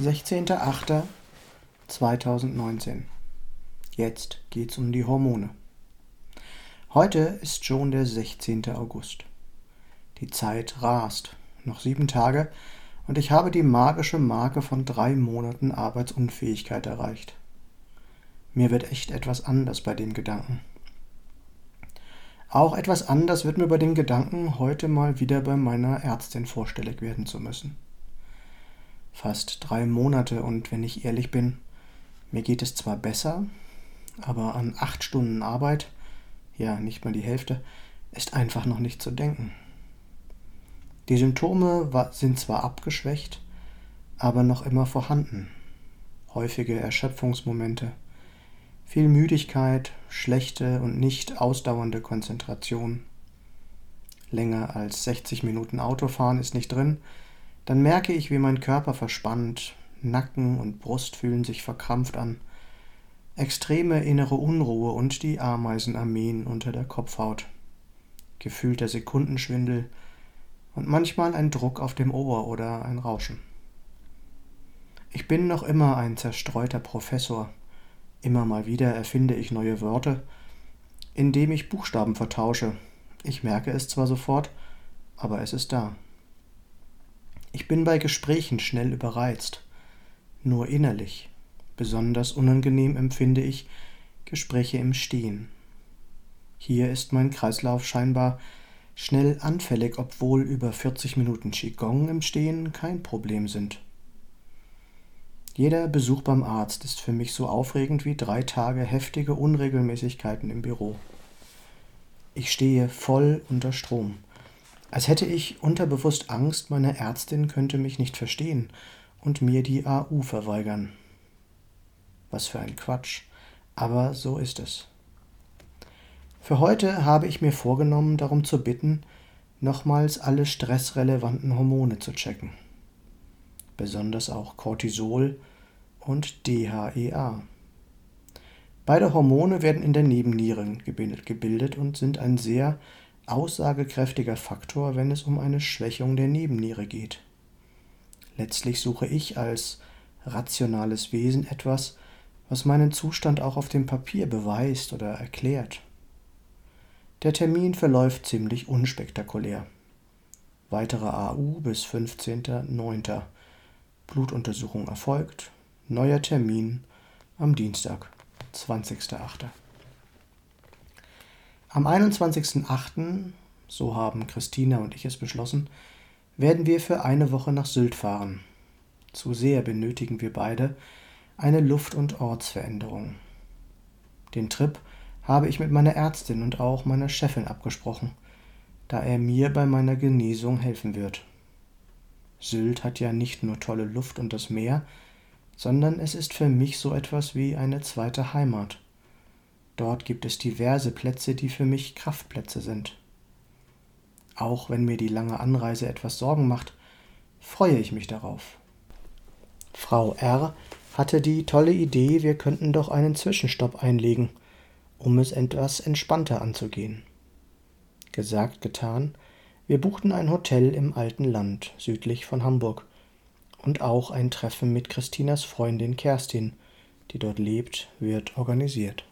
16.08.2019. Jetzt geht's um die Hormone. Heute ist schon der 16. August. Die Zeit rast. Noch sieben Tage und ich habe die magische Marke von drei Monaten Arbeitsunfähigkeit erreicht. Mir wird echt etwas anders bei dem Gedanken. Auch etwas anders wird mir bei dem Gedanken, heute mal wieder bei meiner Ärztin vorstellig werden zu müssen fast drei Monate und wenn ich ehrlich bin, mir geht es zwar besser, aber an acht Stunden Arbeit, ja nicht mal die Hälfte, ist einfach noch nicht zu denken. Die Symptome sind zwar abgeschwächt, aber noch immer vorhanden. Häufige Erschöpfungsmomente, viel Müdigkeit, schlechte und nicht ausdauernde Konzentration. Länger als 60 Minuten Autofahren ist nicht drin, dann merke ich, wie mein Körper verspannt, Nacken und Brust fühlen sich verkrampft an, extreme innere Unruhe und die Ameisenarmeen unter der Kopfhaut, gefühlter Sekundenschwindel und manchmal ein Druck auf dem Ohr oder ein Rauschen. Ich bin noch immer ein zerstreuter Professor, immer mal wieder erfinde ich neue Wörter, indem ich Buchstaben vertausche. Ich merke es zwar sofort, aber es ist da. Ich bin bei Gesprächen schnell überreizt, nur innerlich. Besonders unangenehm empfinde ich Gespräche im Stehen. Hier ist mein Kreislauf scheinbar schnell anfällig, obwohl über 40 Minuten Qigong im Stehen kein Problem sind. Jeder Besuch beim Arzt ist für mich so aufregend wie drei Tage heftige Unregelmäßigkeiten im Büro. Ich stehe voll unter Strom als hätte ich unterbewusst Angst, meine Ärztin könnte mich nicht verstehen und mir die AU verweigern. Was für ein Quatsch, aber so ist es. Für heute habe ich mir vorgenommen, darum zu bitten, nochmals alle stressrelevanten Hormone zu checken. Besonders auch Cortisol und DHEA. Beide Hormone werden in der Nebenniere gebildet und sind ein sehr aussagekräftiger Faktor, wenn es um eine Schwächung der Nebenniere geht. Letztlich suche ich als rationales Wesen etwas, was meinen Zustand auch auf dem Papier beweist oder erklärt. Der Termin verläuft ziemlich unspektakulär. Weitere AU bis 15.09. Blutuntersuchung erfolgt. Neuer Termin am Dienstag, 20.08. Am 21.08., so haben Christina und ich es beschlossen, werden wir für eine Woche nach Sylt fahren. Zu sehr benötigen wir beide eine Luft- und Ortsveränderung. Den Trip habe ich mit meiner Ärztin und auch meiner Chefin abgesprochen, da er mir bei meiner Genesung helfen wird. Sylt hat ja nicht nur tolle Luft und das Meer, sondern es ist für mich so etwas wie eine zweite Heimat. Dort gibt es diverse Plätze, die für mich Kraftplätze sind. Auch wenn mir die lange Anreise etwas Sorgen macht, freue ich mich darauf. Frau R. hatte die tolle Idee, wir könnten doch einen Zwischenstopp einlegen, um es etwas entspannter anzugehen. Gesagt, getan, wir buchten ein Hotel im alten Land südlich von Hamburg und auch ein Treffen mit Christinas Freundin Kerstin, die dort lebt, wird organisiert.